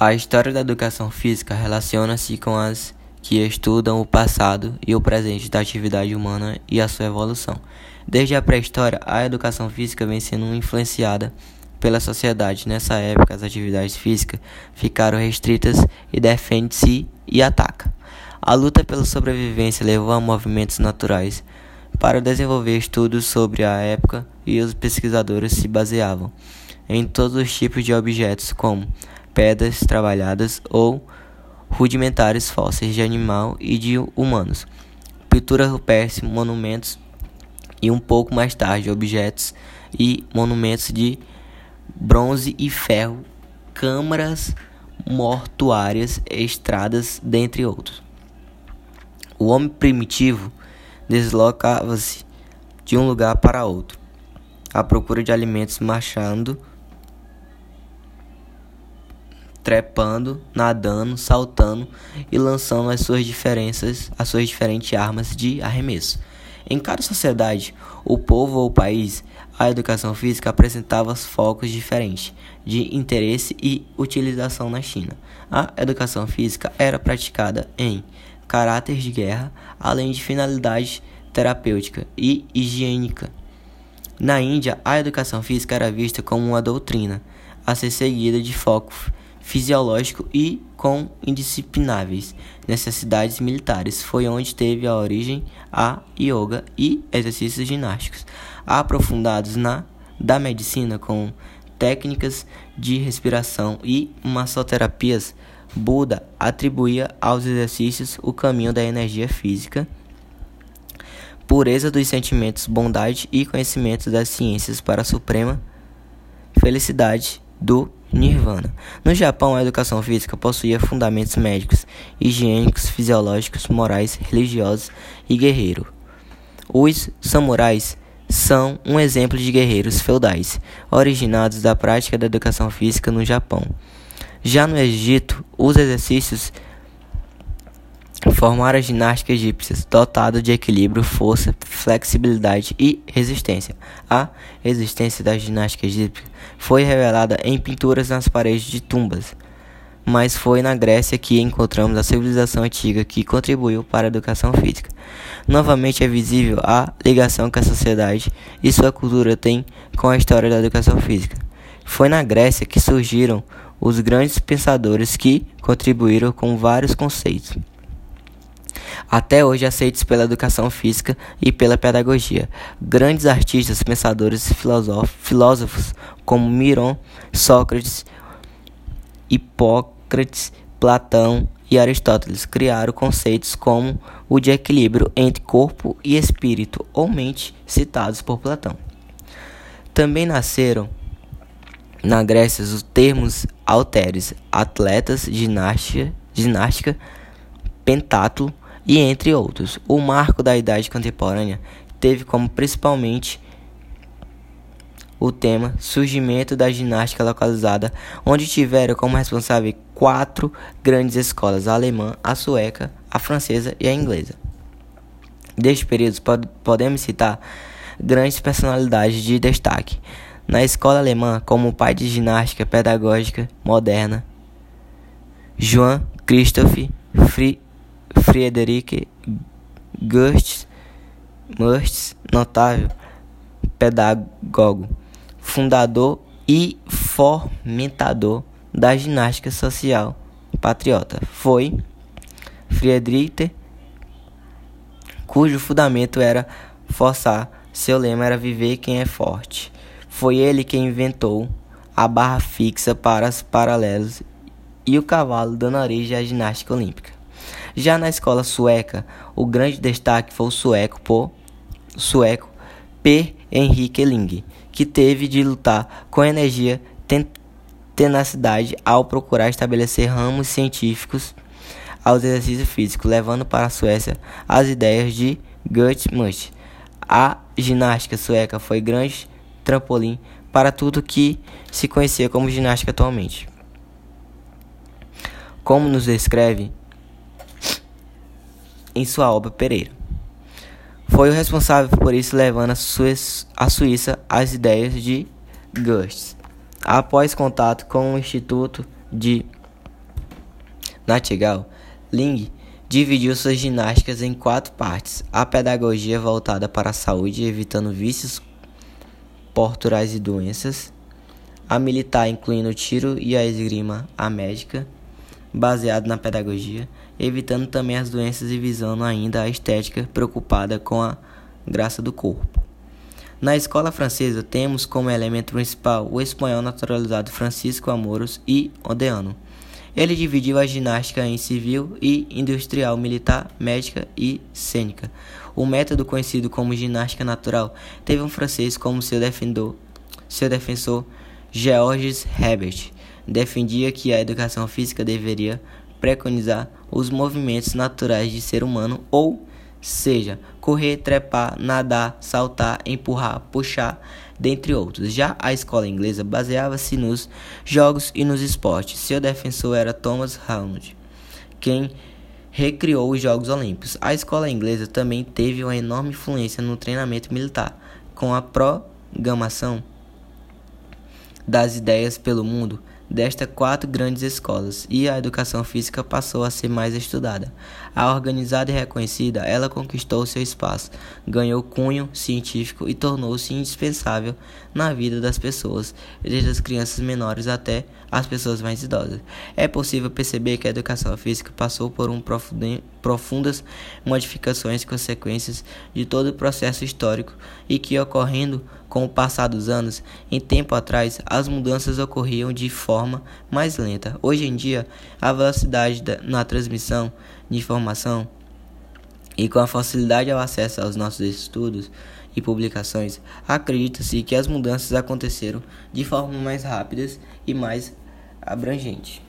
A história da educação física relaciona-se com as que estudam o passado e o presente da atividade humana e a sua evolução. Desde a pré-história, a educação física vem sendo influenciada pela sociedade. Nessa época, as atividades físicas ficaram restritas e defende-se e ataca. A luta pela sobrevivência levou a movimentos naturais para desenvolver estudos sobre a época e os pesquisadores se baseavam em todos os tipos de objetos, como pedras trabalhadas ou rudimentares fósseis de animal e de humanos, pintura rupestre, monumentos e um pouco mais tarde objetos e monumentos de bronze e ferro, câmaras mortuárias, estradas, dentre outros. O homem primitivo deslocava-se de um lugar para outro, à procura de alimentos, marchando trepando, nadando, saltando e lançando as suas diferenças, as suas diferentes armas de arremesso. Em cada sociedade, o povo ou o país, a educação física apresentava focos diferentes de interesse e utilização na China. A educação física era praticada em caráter de guerra, além de finalidade terapêutica e higiênica. Na Índia, a educação física era vista como uma doutrina a ser seguida de foco fisiológico e com indisciplináveis necessidades militares. Foi onde teve a origem a yoga e exercícios ginásticos, aprofundados na da medicina com técnicas de respiração e massoterapias. Buda atribuía aos exercícios o caminho da energia física, pureza dos sentimentos, bondade e conhecimento das ciências para a suprema felicidade do Nirvana. No Japão, a educação física possuía fundamentos médicos, higiênicos, fisiológicos, morais, religiosos e guerreiro. Os samurais são um exemplo de guerreiros feudais, originados da prática da educação física no Japão. Já no Egito, os exercícios Formar a ginástica egípcia, dotada de equilíbrio, força, flexibilidade e resistência. A existência da ginástica egípcia foi revelada em pinturas nas paredes de tumbas, mas foi na Grécia que encontramos a civilização antiga que contribuiu para a educação física. Novamente é visível a ligação que a sociedade e sua cultura têm com a história da educação física. Foi na Grécia que surgiram os grandes pensadores que contribuíram com vários conceitos até hoje aceitos pela educação física e pela pedagogia. Grandes artistas, pensadores e filósofos como Miron, Sócrates, Hipócrates, Platão e Aristóteles criaram conceitos como o de equilíbrio entre corpo e espírito ou mente, citados por Platão. Também nasceram na Grécia os termos halteres, atletas, ginástica, ginástica pentátulo, e entre outros. O marco da idade contemporânea teve como principalmente o tema surgimento da ginástica localizada, onde tiveram como responsável quatro grandes escolas: a alemã, a sueca, a francesa e a inglesa. Deste período pod podemos citar grandes personalidades de destaque. Na escola alemã, como o pai de ginástica pedagógica moderna, Johann Christoph Friedrich Friedrich Gerst Mertz, notável pedagogo, fundador e fomentador da ginástica social patriota. Foi Friedrich, cujo fundamento era forçar, seu lema era viver quem é forte. Foi ele quem inventou a barra fixa para os paralelos e o cavalo dando origem à ginástica olímpica. Já na escola sueca, o grande destaque foi o sueco por sueco P. Henrique Ling, que teve de lutar com energia tenacidade ao procurar estabelecer ramos científicos aos exercícios físicos, levando para a Suécia as ideias de Gert Muth. A ginástica sueca foi grande trampolim para tudo que se conhecia como ginástica atualmente. Como nos descreve em sua obra Pereira. Foi o responsável por isso, levando a, Suíça, a Suíça às ideias de Goethe. Após contato com o Instituto de Nattigal, Ling dividiu suas ginásticas em quatro partes: a pedagogia voltada para a saúde, evitando vícios porturais e doenças, a militar, incluindo o tiro e a esgrima, a médica, baseado na pedagogia, evitando também as doenças e visando ainda a estética, preocupada com a graça do corpo. Na escola francesa, temos como elemento principal o espanhol naturalizado Francisco Amoros e Odeano. Ele dividiu a ginástica em civil e industrial, militar, médica e cênica. O método conhecido como ginástica natural teve um francês como seu defensor, seu defensor Georges Herbert. Defendia que a educação física deveria preconizar os movimentos naturais de ser humano ou seja, correr, trepar, nadar, saltar, empurrar, puxar, dentre outros. Já a escola inglesa baseava-se nos jogos e nos esportes. Seu defensor era Thomas Arnold, quem recriou os Jogos Olímpicos. A escola inglesa também teve uma enorme influência no treinamento militar, com a programação das ideias pelo mundo destas quatro grandes escolas e a educação física passou a ser mais estudada. A organizada e reconhecida, ela conquistou seu espaço, ganhou cunho científico e tornou-se indispensável na vida das pessoas, desde as crianças menores até as pessoas mais idosas. É possível perceber que a educação física passou por um profundas modificações e consequências de todo o processo histórico e que ocorrendo com o passar dos anos, em tempo atrás, as mudanças ocorriam de forma mais lenta. Hoje em dia, a velocidade da, na transmissão de informação e com a facilidade ao acesso aos nossos estudos e publicações, acredita-se que as mudanças aconteceram de forma mais rápidas e mais abrangente.